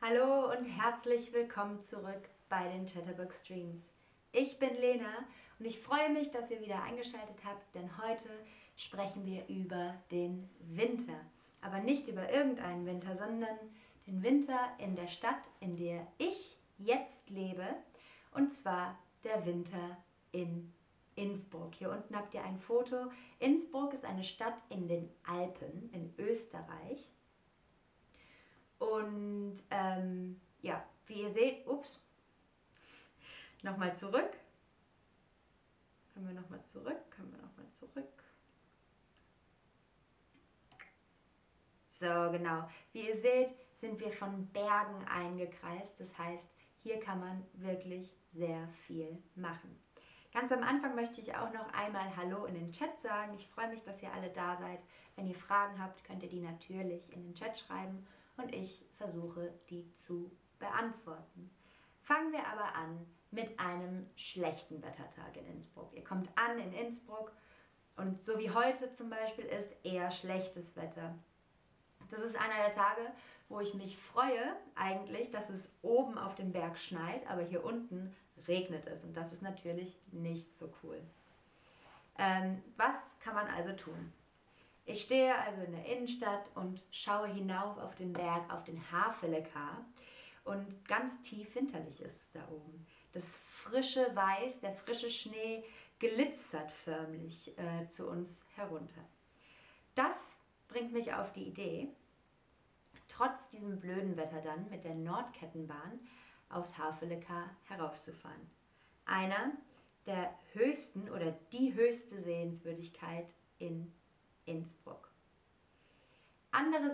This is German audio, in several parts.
Hallo und herzlich willkommen zurück bei den Chatterbug Streams. Ich bin Lena und ich freue mich, dass ihr wieder eingeschaltet habt, denn heute sprechen wir über den Winter. Aber nicht über irgendeinen Winter, sondern den Winter in der Stadt, in der ich jetzt lebe. Und zwar der Winter in Innsbruck. Hier unten habt ihr ein Foto. Innsbruck ist eine Stadt in den Alpen in Österreich. Und ähm, ja, wie ihr seht, ups, nochmal zurück. Können wir nochmal zurück, können wir nochmal zurück. So, genau. Wie ihr seht, sind wir von Bergen eingekreist. Das heißt, hier kann man wirklich sehr viel machen. Ganz am Anfang möchte ich auch noch einmal Hallo in den Chat sagen. Ich freue mich, dass ihr alle da seid. Wenn ihr Fragen habt, könnt ihr die natürlich in den Chat schreiben und ich versuche, die zu beantworten. Fangen wir aber an mit einem schlechten Wettertag in Innsbruck. Ihr kommt an in Innsbruck und so wie heute zum Beispiel ist eher schlechtes Wetter. Das ist einer der Tage, wo ich mich freue eigentlich, dass es oben auf dem Berg schneit, aber hier unten regnet es und das ist natürlich nicht so cool. Ähm, was kann man also tun? Ich stehe also in der Innenstadt und schaue hinauf auf den Berg, auf den Havelekar und ganz tief hinterlich ist es da oben. Das frische Weiß, der frische Schnee glitzert förmlich äh, zu uns herunter. Das bringt mich auf die Idee, trotz diesem blöden Wetter dann mit der Nordkettenbahn aufs Havelekar heraufzufahren. Einer der höchsten oder die höchste Sehenswürdigkeit in Innsbruck. Andere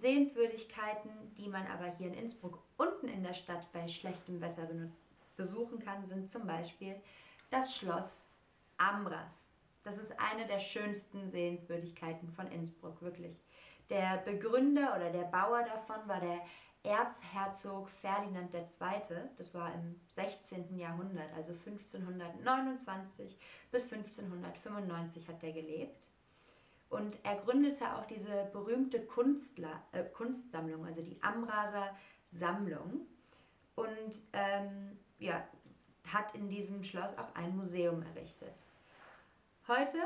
Sehenswürdigkeiten, die man aber hier in Innsbruck unten in der Stadt bei schlechtem Wetter besuchen kann, sind zum Beispiel das Schloss Ambras. Das ist eine der schönsten Sehenswürdigkeiten von Innsbruck, wirklich. Der Begründer oder der Bauer davon war der Erzherzog Ferdinand II., das war im 16. Jahrhundert, also 1529 bis 1595 hat er gelebt. Und er gründete auch diese berühmte Kunstler, äh, Kunstsammlung, also die Amraser Sammlung. Und ähm, ja, hat in diesem Schloss auch ein Museum errichtet. Heute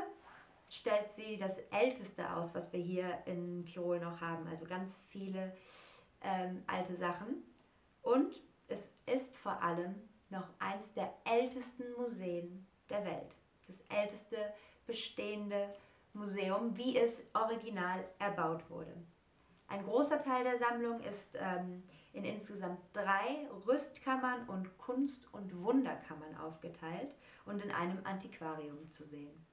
stellt sie das Älteste aus, was wir hier in Tirol noch haben. Also ganz viele ähm, alte Sachen. Und es ist vor allem noch eins der ältesten Museen der Welt. Das älteste bestehende Museum, wie es original erbaut wurde. Ein großer Teil der Sammlung ist ähm, in insgesamt drei Rüstkammern und Kunst- und Wunderkammern aufgeteilt und in einem Antiquarium zu sehen.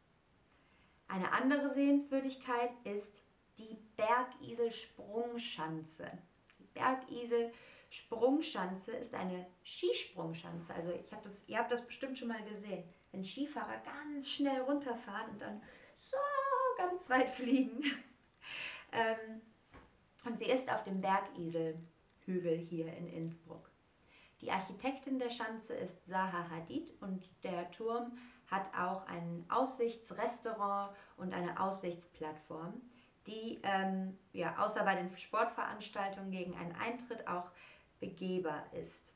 Eine andere Sehenswürdigkeit ist die Bergisel-Sprungschanze. Die Bergisel-Sprungschanze ist eine Skisprungschanze. Also ich hab das, ihr habt das bestimmt schon mal gesehen, wenn Skifahrer ganz schnell runterfahren und dann ganz weit fliegen. ähm, und sie ist auf dem Bergiselhügel hier in Innsbruck. Die Architektin der Schanze ist Zaha Hadid und der Turm hat auch ein Aussichtsrestaurant und eine Aussichtsplattform, die ähm, ja, außer bei den Sportveranstaltungen gegen einen Eintritt auch begehbar ist.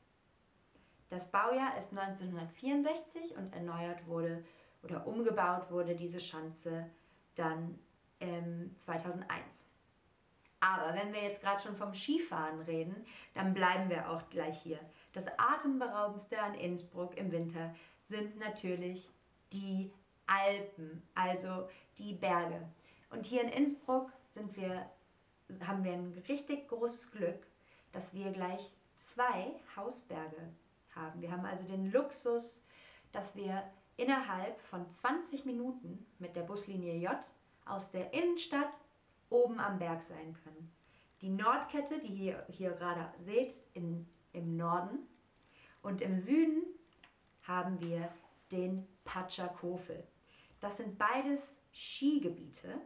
Das Baujahr ist 1964 und erneuert wurde oder umgebaut wurde diese Schanze dann ähm, 2001. Aber wenn wir jetzt gerade schon vom Skifahren reden, dann bleiben wir auch gleich hier. Das atemberaubendste an Innsbruck im Winter sind natürlich die Alpen, also die Berge. Und hier in Innsbruck sind wir, haben wir ein richtig großes Glück, dass wir gleich zwei Hausberge haben. Wir haben also den Luxus, dass wir innerhalb von 20 Minuten mit der Buslinie J aus der Innenstadt oben am Berg sein können. Die Nordkette, die ihr hier gerade seht, in, im Norden. Und im Süden haben wir den Patschakofel. Das sind beides Skigebiete.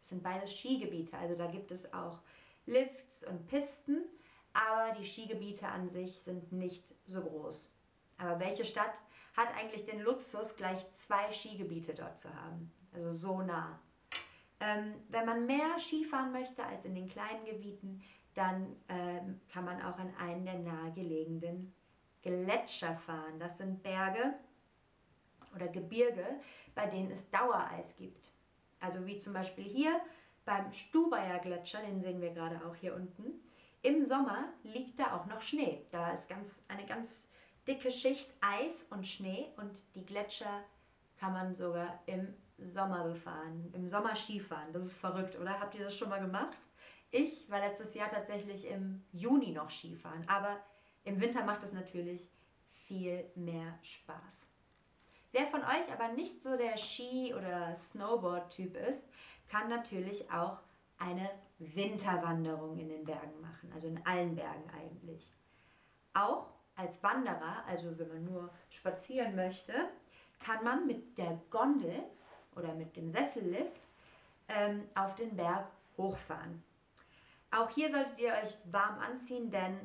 Das sind beides Skigebiete, also da gibt es auch Lifts und Pisten, aber die Skigebiete an sich sind nicht so groß. Aber welche Stadt hat eigentlich den Luxus, gleich zwei Skigebiete dort zu haben? Also so nah. Ähm, wenn man mehr Skifahren möchte als in den kleinen Gebieten, dann ähm, kann man auch an einen der nahegelegenen Gletscher fahren. Das sind Berge oder Gebirge, bei denen es Dauereis gibt. Also wie zum Beispiel hier beim Stubaier Gletscher, den sehen wir gerade auch hier unten. Im Sommer liegt da auch noch Schnee. Da ist ganz, eine ganz dicke Schicht Eis und Schnee und die Gletscher kann man sogar im Sommer befahren, im Sommer Skifahren. Das ist verrückt, oder? Habt ihr das schon mal gemacht? Ich war letztes Jahr tatsächlich im Juni noch Skifahren, aber im Winter macht es natürlich viel mehr Spaß. Wer von euch aber nicht so der Ski- oder Snowboard-Typ ist, kann natürlich auch eine Winterwanderung in den Bergen machen, also in allen Bergen eigentlich. Auch als Wanderer, also wenn man nur spazieren möchte, kann man mit der Gondel oder mit dem Sessellift ähm, auf den Berg hochfahren. Auch hier solltet ihr euch warm anziehen, denn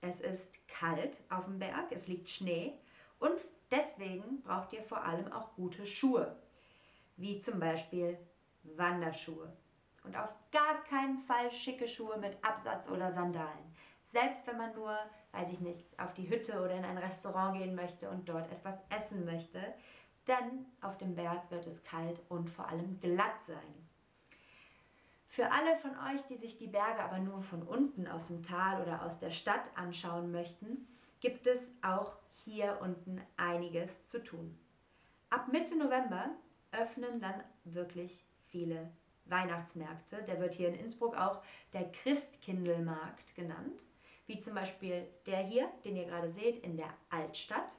es ist kalt auf dem Berg, es liegt Schnee und deswegen braucht ihr vor allem auch gute Schuhe, wie zum Beispiel Wanderschuhe. Und auf gar keinen Fall schicke Schuhe mit Absatz oder Sandalen. Selbst wenn man nur, weiß ich nicht, auf die Hütte oder in ein Restaurant gehen möchte und dort etwas essen möchte, denn auf dem Berg wird es kalt und vor allem glatt sein. Für alle von euch, die sich die Berge aber nur von unten aus dem Tal oder aus der Stadt anschauen möchten, gibt es auch hier unten einiges zu tun. Ab Mitte November öffnen dann wirklich viele Weihnachtsmärkte. Der wird hier in Innsbruck auch der Christkindelmarkt genannt, wie zum Beispiel der hier, den ihr gerade seht, in der Altstadt.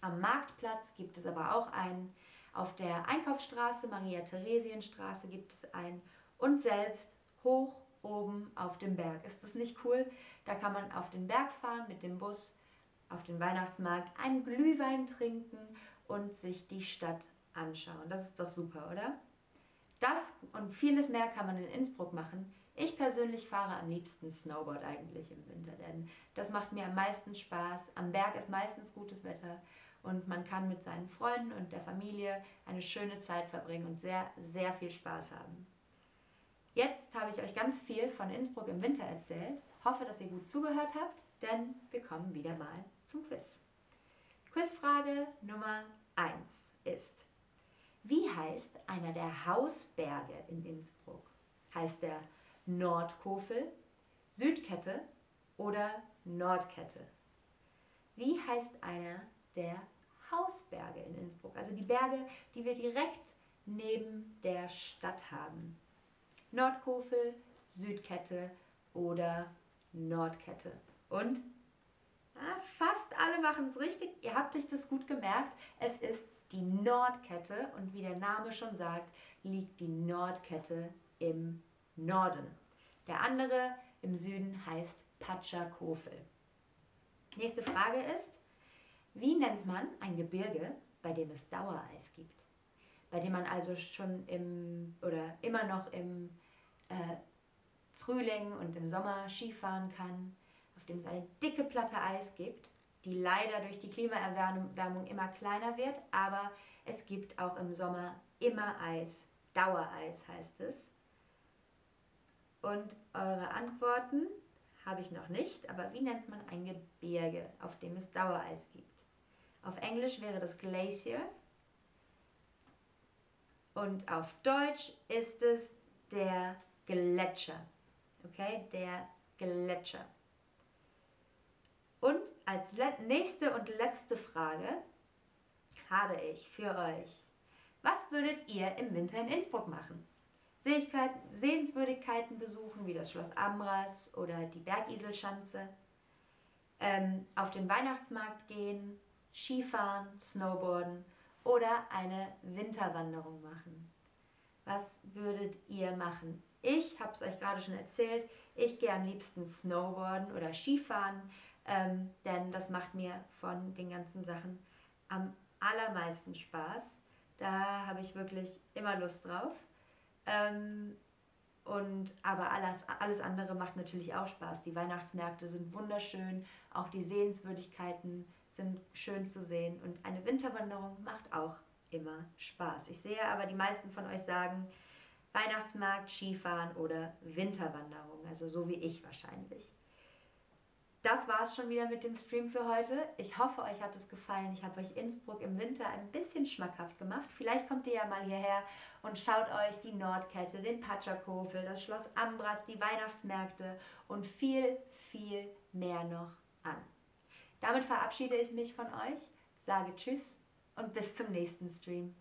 Am Marktplatz gibt es aber auch einen. Auf der Einkaufsstraße, Maria-Theresien-Straße gibt es einen und selbst hoch oben auf dem Berg. Ist das nicht cool? Da kann man auf den Berg fahren mit dem Bus, auf den Weihnachtsmarkt, einen Glühwein trinken und sich die Stadt anschauen. Das ist doch super, oder? Das und vieles mehr kann man in Innsbruck machen. Ich persönlich fahre am liebsten Snowboard eigentlich im Winter, denn das macht mir am meisten Spaß. Am Berg ist meistens gutes Wetter und man kann mit seinen Freunden und der Familie eine schöne Zeit verbringen und sehr, sehr viel Spaß haben. Jetzt habe ich euch ganz viel von Innsbruck im Winter erzählt. Hoffe, dass ihr gut zugehört habt, denn wir kommen wieder mal zum Quiz. Quizfrage Nummer 1 ist, wie heißt einer der Hausberge in Innsbruck? Heißt der Nordkofel, Südkette oder Nordkette? Wie heißt einer der Hausberge in Innsbruck? Also die Berge, die wir direkt neben der Stadt haben. Nordkofel, Südkette oder Nordkette. Und ah, fast alle machen es richtig. Ihr habt euch das gut gemerkt. Es ist die Nordkette und wie der Name schon sagt, liegt die Nordkette im Norden. Der andere im Süden heißt Patschakofel. Nächste Frage ist, wie nennt man ein Gebirge, bei dem es Dauereis gibt? bei dem man also schon im oder immer noch im äh, Frühling und im Sommer Skifahren kann, auf dem es eine dicke Platte Eis gibt, die leider durch die Klimaerwärmung immer kleiner wird, aber es gibt auch im Sommer immer Eis, Dauereis heißt es. Und eure Antworten habe ich noch nicht, aber wie nennt man ein Gebirge, auf dem es Dauereis gibt? Auf Englisch wäre das Glacier und auf Deutsch ist es der Gletscher. Okay, der Gletscher. Und als nächste und letzte Frage habe ich für euch, was würdet ihr im Winter in Innsbruck machen? Sehenswürdigkeiten besuchen, wie das Schloss Amras oder die Bergiselschanze, ähm, auf den Weihnachtsmarkt gehen, Skifahren, Snowboarden oder eine Winterwanderung machen. Was würdet ihr machen? Ich habe es euch gerade schon erzählt, ich gehe am liebsten Snowboarden oder Skifahren, ähm, denn das macht mir von den ganzen Sachen am allermeisten Spaß. Da habe ich wirklich immer Lust drauf. Ähm, und, aber alles, alles andere macht natürlich auch Spaß. Die Weihnachtsmärkte sind wunderschön, auch die Sehenswürdigkeiten sind schön zu sehen und eine Winterwanderung macht auch immer Spaß. Ich sehe aber, die meisten von euch sagen, Weihnachtsmarkt, Skifahren oder Winterwanderung, also so wie ich wahrscheinlich. Das war es schon wieder mit dem Stream für heute. Ich hoffe, euch hat es gefallen. Ich habe euch Innsbruck im Winter ein bisschen schmackhaft gemacht. Vielleicht kommt ihr ja mal hierher und schaut euch die Nordkette, den Patschakofel, das Schloss Ambras, die Weihnachtsmärkte und viel, viel mehr noch an. Damit verabschiede ich mich von euch, sage Tschüss und bis zum nächsten Stream.